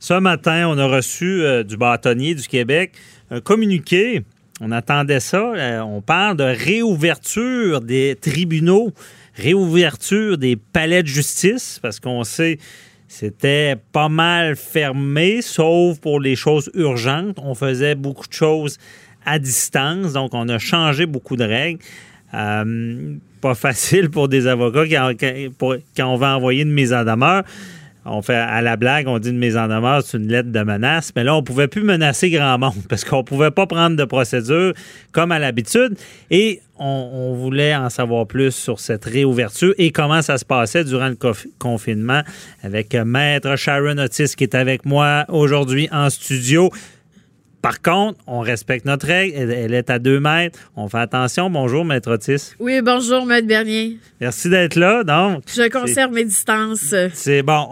Ce matin, on a reçu euh, du bâtonnier du Québec un communiqué. On attendait ça. Euh, on parle de réouverture des tribunaux, réouverture des palais de justice, parce qu'on sait c'était pas mal fermé, sauf pour les choses urgentes. On faisait beaucoup de choses à distance, donc on a changé beaucoup de règles. Euh, pas facile pour des avocats quand, on va envoyer une mise en demeure on fait à la blague, on dit une mise en demeure, c'est une lettre de menace, mais là, on pouvait plus menacer grand monde parce qu'on pouvait pas prendre de procédure comme à l'habitude. Et on, voulait en savoir plus sur cette réouverture et comment ça se passait durant le confinement avec Maître Sharon Otis qui est avec moi aujourd'hui en studio. Par contre, on respecte notre règle. Elle, est à deux mètres. On fait attention. Bonjour, Maître Otis. Oui, bonjour, Maître Bernier. Merci d'être là. Donc, Je conserve mes distances. C'est bon.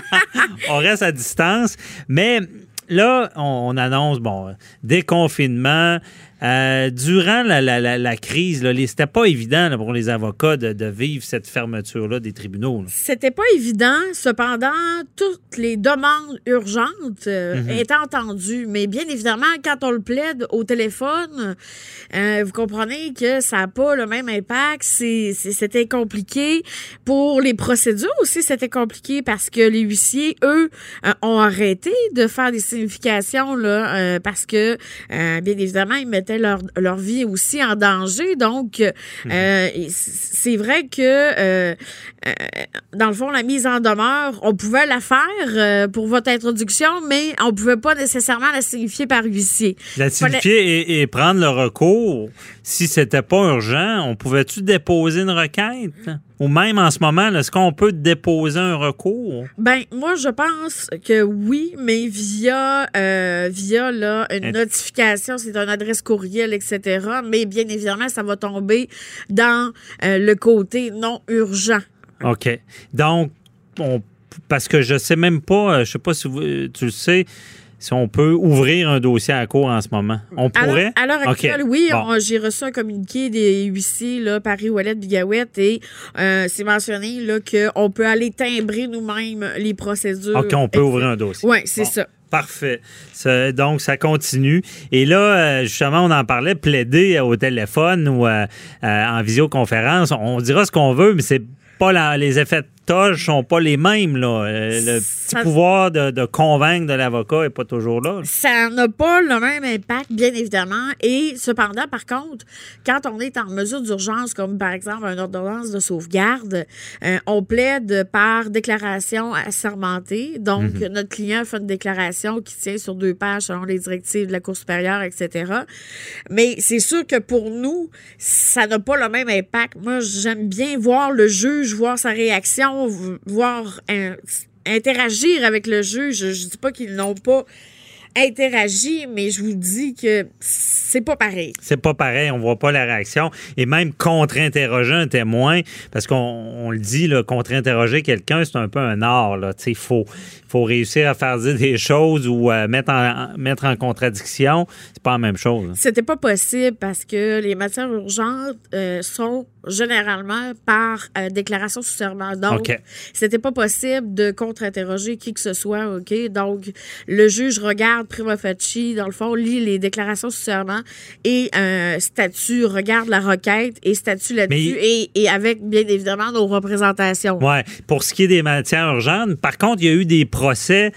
on reste à distance. Mais là, on, annonce, bon, déconfinement. Euh, durant la, la, la, crise, c'était pas évident pour les avocats de, vivre cette fermeture-là des tribunaux. C'était pas évident. Cependant, toutes les demandes urgentes euh, mhm. étaient entendues. Mais bien évidemment, quand on le plaide au téléphone, euh, vous comprenez que ça n'a pas le même impact. C'était compliqué. Pour les procédures aussi, c'était compliqué parce que les huissiers, eux, ont arrêté de faire des significations là, parce que, bien évidemment, ils mettaient leur, leur vie aussi en danger. Donc, euh, mhm. c'est vrai que, euh, euh, dans le fond, la mise en demeure, on pouvait la faire pour votre introduction, mais on ne pouvait pas nécessairement la signifier par huissier. La signifier et, prendre le recours, si c'était pas urgent, on pouvait-tu déposer une requête? Ou même en ce moment, est-ce qu'on peut déposer un recours? Ben, moi, je pense que oui, mais via, euh, via là, une notification, c'est une adresse courriel, etc. Mais bien évidemment, ça va tomber dans euh, le côté non urgent. OK. Donc, parce que je sais même pas, euh, je sais pas si tu le sais, si on peut ouvrir un dossier à court en ce moment. On pourrait? À l'heure actuelle, oui. J'ai reçu un communiqué des huissiers, là, Paris, Wallet, Bigawette, et euh, c'est mentionné qu'on peut aller timbrer nous-mêmes les procédures. OK, on peut ouvrir un dossier. Oui, c'est ça. Parfait. donc, ça continue. Et là, euh, justement, on en parlait, plaider au téléphone ou euh, en visioconférence. On dira ce qu'on veut, mais c'est pas les effets toges sont pas les mêmes. Là. Euh, le petit pouvoir de, convaincre de l'avocat n'est pas toujours là. Ça n'a pas le même impact, bien évidemment. Et cependant, par contre, quand on est en mesure d'urgence, comme par exemple une ordonnance de sauvegarde, euh, on plaide par déclaration assermentée. Donc, mhm. notre client fait une déclaration qui tient sur deux pages selon les directives de la Cour supérieure, etc. Mais c'est sûr que pour nous, ça n'a pas le même impact. Moi, j'aime bien voir le juge, voir sa réaction voir interagir avec le juge. Je dis pas qu'ils n'ont pas interagi, mais je vous dis que c'est pas pareil. C'est pas pareil, on voit pas la réaction. Et même contre-interroger un témoin, parce qu'on le dit, contre-interroger quelqu'un, c'est un peu un art. Il faut, faut réussir à faire dire des choses ou euh, mettre, en, mettre en contradiction. C'est pas la même chose. C'était pas possible parce que les matières urgentes euh, sont généralement par euh, déclaration sous serment. Donc, c'était pas possible de contre-interroger qui que ce soit, OK? Donc, le juge regarde prima facie, dans le fond, lit les déclarations sous serment et un statut, regarde la requête et statut là-dessus et, et, avec, bien évidemment, nos représentations. Oui. Pour ce qui est des matières urgentes, par contre, il y a eu des procès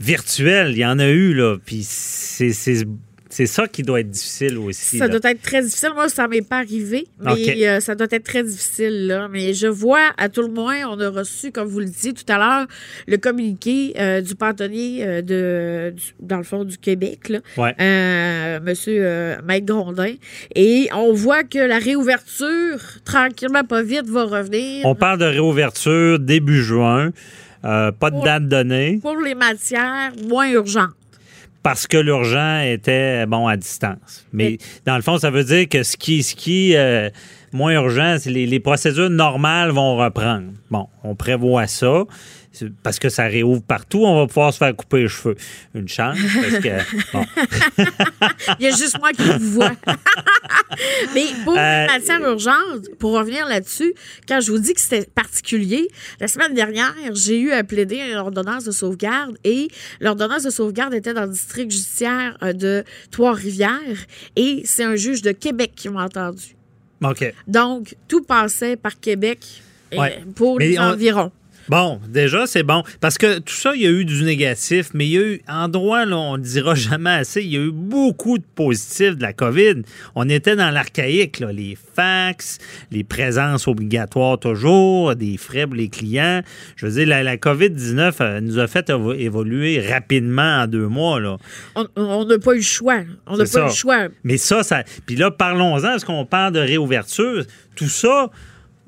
virtuels. Il y en a eu, là. Puis c'est c'est ça qui doit être difficile aussi. Ça doit être très difficile. Moi, ça m'est pas arrivé, mais euh, ça doit être très difficile. Là. Mais je vois, à tout le moins, on a reçu, comme vous le disiez tout à l'heure, le communiqué euh, du pantonnier euh, de, dans le fond du Québec, là, Monsieur Maître Grondin. Et on voit que la réouverture, tranquillement, pas vite, va revenir. On parle de réouverture début juin. pas de date donnée. Pour les matières moins urgentes parce que l'urgent était bon à distance. Mais dans le fond, ça veut dire que ce qui, ce qui euh, moins urgent, c'est les, les procédures normales vont reprendre. Bon, on prévoit ça. Parce que ça réouvre partout, on va pouvoir se faire couper les cheveux. Une chance, parce que, bon. Il y a juste moi qui vous vois. Mais pour Euh, les matières urgentes, pour revenir là-dessus, quand je vous dis que c'était particulier, la semaine dernière, j'ai eu à plaider une ordonnance de sauvegarde et l'ordonnance de sauvegarde était dans le district judiciaire euh, de Trois-Rivières et c'est un juge de Québec qui m'a entendu. OK. Donc, tout passait par Québec Ouais. pour Mais les on- environs. Bon, déjà, c'est bon. Parce que tout ça, il y a eu du négatif, mais il y a eu, en droit, là, on ne dira jamais assez, il y a eu beaucoup de positifs de la COVID. On était dans l'archaïque, là, les fax, les présences obligatoires toujours, des frais pour les clients. Je veux dire, la, la COVID-19 euh, nous a fait évo- évoluer rapidement en deux mois, là. On- n'a pas eu le choix. On n'a pas eu le choix. Mais ça, ça. Puis là, parlons-en, est-ce qu'on parle de réouverture? Tout ça,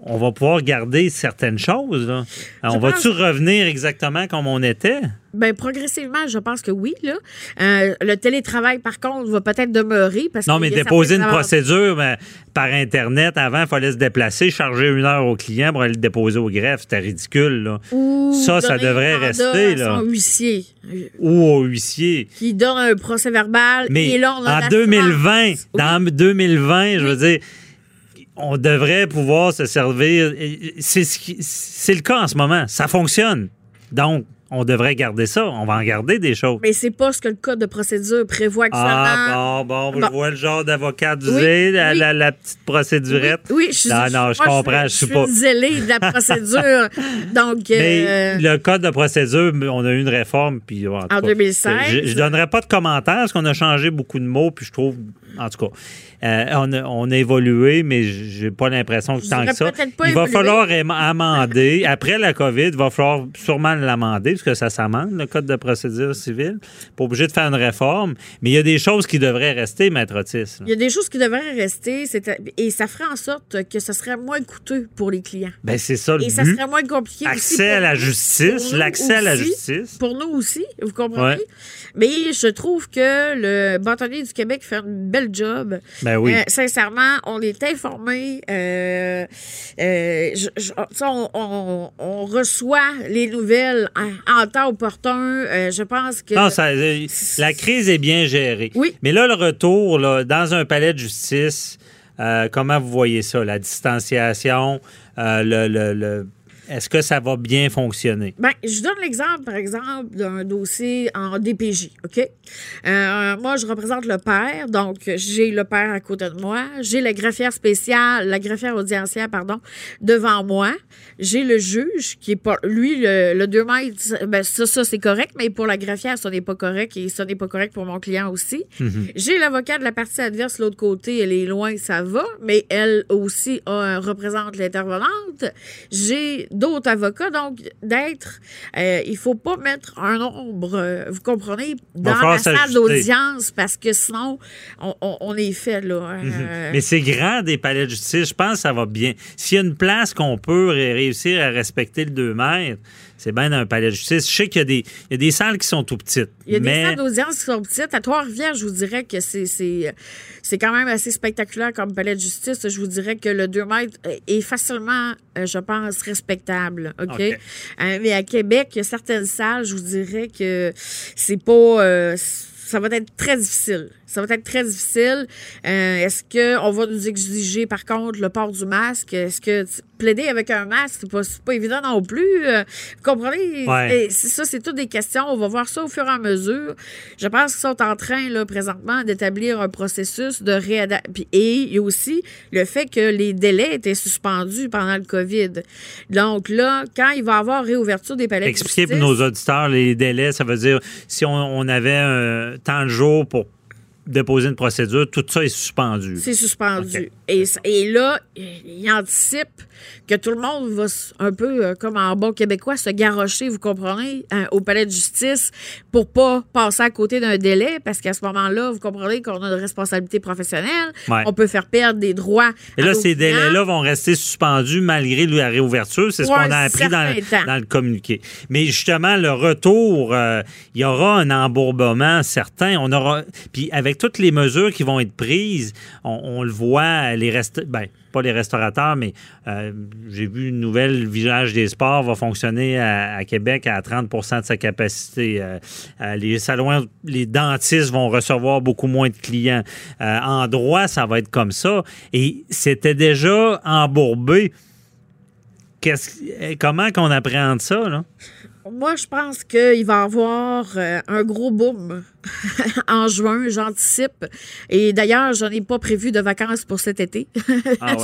on va pouvoir garder certaines choses. Là. Alors, Je on va-tu pense- revenir exactement comme on était? Ben, progressivement, je pense que oui. Là. Euh, le télétravail, par contre, va peut-être demeurer. Parce Non, mais déposer une procédure ben, par Internet, avant, il fallait se déplacer, charger une heure au client pour aller le déposer au greffe. C'était ridicule. Là. Ou Ça, ça devrait rester, à là. Son huissier Ou au huissier. qui donne un procès verbal. Mais et là, on a en l'assurance. 2020, Oui. dans 2020, je veux dire, on devrait pouvoir se servir. C'est ce le cas en ce moment. Ça fonctionne. Donc, on devrait garder ça. On va en garder des choses. Mais c'est pas ce que le code de procédure prévoit actuellement. Ah, bon, bon, je vois le genre d'avocat Oui, la, oui. la- la petite procédurette. Oui, je suis. Non, non, je moi, comprends, je suis pas- une zélée de la procédure. Donc, Mais euh, le code de procédure, on a eu une réforme. Puis, en, cas, 2016. Je, je donnerai pas de commentaires parce qu'on a changé beaucoup de mots. Puis je trouve, en tout cas, euh, on, a, on a évolué, mais j'ai pas l'impression que tant que ça. Il va falloir am- amender. Après la COVID, il va falloir sûrement l'amender parce que ça s'amende, le code de procédure civile. Pas obligé de faire une réforme. Mais il y a des choses qui devraient rester, Maître Otis. là. il y a des choses qui devraient rester et ça ferait en sorte que ce serait moins coûteux pour les clients. Ben, c'est ça le Et ça serait moins compliqué Accès pour à la justice, pour l'accès à la justice. Pour nous aussi, vous comprenez? Ouais. Mais je trouve que le bâtonnier du Québec fait un bel job. Ben oui. Euh, sincèrement, on est informé. euh, euh, je- je- on, on- on reçoit les nouvelles en, en temps opportun. Euh, je pense que. Non, ça- la crise est bien gérée. Oui. Mais là, le retour là, dans un palais de justice, comment vous voyez ça? La distanciation, le, le- le- est-ce que ça va bien fonctionner? Ben, je donne l'exemple, par exemple, d'un dossier en DPJ, OK? Euh, moi, je représente le père, donc j'ai le père à côté de moi. J'ai la greffière spéciale, la greffière audiencière, pardon, devant moi. J'ai le juge qui est pas... Lui, le, le 2 mètres, ben, ça, ça c'est correct, mais pour la greffière, ça n'est pas correct et ça n'est pas correct pour mon client aussi. J'ai l'avocat de la partie adverse, l'autre côté, elle est loin, ça va, mais elle aussi représente l'intervenante. J'ai d'autres avocats, donc d'être, euh, il faut pas mettre un nombre, euh, vous comprenez, dans la salle d'audience parce que sinon, on, on- on est fait là. euh, Mais c'est grand des palais de justice. Je pense que ça va bien. S'il y a une place qu'on peut ré- réussir à respecter le 2 mètres, c'est bien dans un palais de justice. Je sais qu'il y a des, il y a des salles qui sont tout petites. Il y a des salles d'audience qui sont petites. À Trois-Rivières, je vous dirais que c'est, quand même assez spectaculaire comme palais de justice. Je vous dirais que le 2 mètres est facilement, euh, je pense, respectable. OK? OK. Euh, mais à Québec, il y a certaines salles, je vous dirais que c'est pas. euh, ça va être très difficile. Ça va être très difficile. Euh, Est-ce qu'on va nous exiger, par contre, le port du masque? Est-ce que plaider avec un masque, c'est pas, pas évident non plus? Euh, vous comprenez? Ouais. Et ça, c'est toutes des questions. On va voir ça au fur et à mesure. Je pense qu'ils sont en train, là, présentement, d'établir un processus de réadaptation. Et il y a aussi le fait que les délais étaient suspendus pendant le COVID. Donc là, quand il va y avoir réouverture des palais de Expliquez pour nos auditeurs les délais. Ça veut dire si on, on avait un temps de jour pour déposer une procédure, tout ça est suspendu. C'est suspendu. Et, et là, il anticipe que tout le monde va un peu, euh, comme en bon québécois, se garrocher, vous comprenez, hein, au palais de justice pour pas passer à côté d'un délai, parce qu'à ce moment-là, vous comprenez qu'on a une responsabilité professionnelle, Ouais. on peut faire perdre des droits. Et là, ces délais-là vont rester suspendus malgré la réouverture. C'est ce qu'on a appris dans le communiqué. Mais justement, le retour, euh, il y aura un embourbement certain. On aura, puis avec toutes les mesures qui vont être prises, on, le voit, les rest ben, pas les restaurateurs, mais euh, j'ai vu une nouvelle Village des sports va fonctionner à, Québec à 30% de sa capacité. Euh, euh, les salons, les dentistes vont recevoir beaucoup moins de clients. en droit, ça va être comme ça. Et c'était déjà embourbé. comment qu'on appréhende ça, là? Moi, je pense qu'il va y avoir euh, un gros boom en juin, j'anticipe. Et d'ailleurs, je n'en ai pas prévu de vacances pour cet été. Ah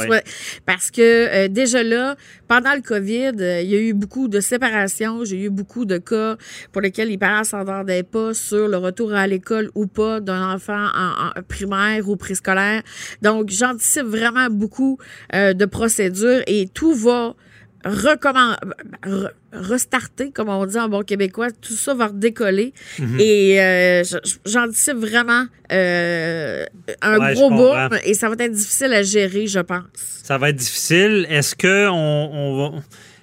Parce que euh, déjà là, pendant le COVID, euh, il y a eu beaucoup de séparations. J'ai eu beaucoup de cas pour lesquels les parents s'entendaient pas sur le retour à l'école ou pas d'un enfant en, primaire ou préscolaire. Donc, j'anticipe vraiment beaucoup de procédures et tout va recommence, restarter, comme on dit en bon québécois. Tout ça va redécoller. Mhm. Et euh, j'anticipe vraiment euh, un gros boom et ça va être difficile à gérer, je pense. Ça va être difficile. Est-ce que on, va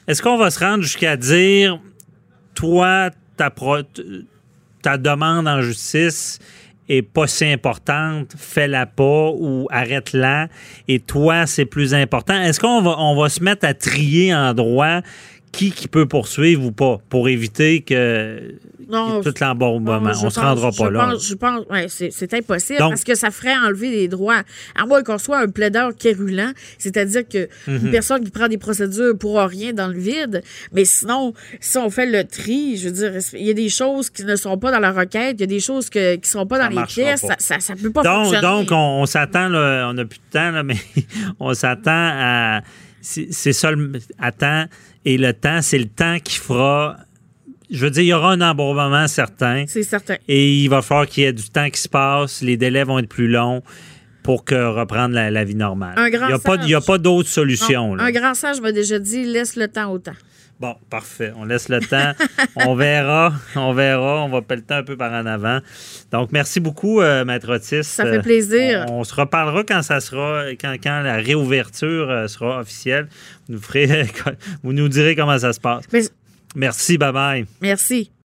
est-ce qu'on va se rendre jusqu'à dire toi, ta, ta demande en justice est pas si importante, fais-la pas ou arrête-la. Et toi, c'est plus important. Est-ce qu'on va, on va se mettre à trier en droit qui, qui peut poursuivre ou pas pour éviter que non, tout l'embourbement. On ne se rendra pas là. je pense, ouais, c'est impossible parce que ça ferait enlever les droits. À moins qu'on soit un plaideur quérulent, c'est-à-dire que une mhm. personne qui prend des procédures pour rien dans le vide. Mais sinon, si on fait le tri, je veux dire, il y a des choses qui ne sont pas dans la requête, il y a des choses qui ne sont pas dans les pièces. Ça, ça, peut pas donc, fonctionner. Donc, on, s'attend, on n'a plus de temps, là, mais on s'attend à. C'est ça, attends. Et le temps, c'est le temps qui fera je veux dire, il y aura un embourbement certain. C'est certain. Et il va falloir qu'il y ait du temps qui se passe, les délais vont être plus longs pour que reprendre la, vie normale. Un grand il n'y a, pas d'autre solution. Un grand sage m'a déjà dit laisse le temps au temps. Bon, parfait. On laisse le temps. on verra. On verra. On va le temps un peu par en avant. Donc, merci beaucoup, euh, Maître Otis. Ça fait plaisir. On, se reparlera quand ça sera, quand, quand la réouverture euh, sera officielle. Vous nous, ferez, vous nous direz comment ça se passe. Merci, bye bye. Merci.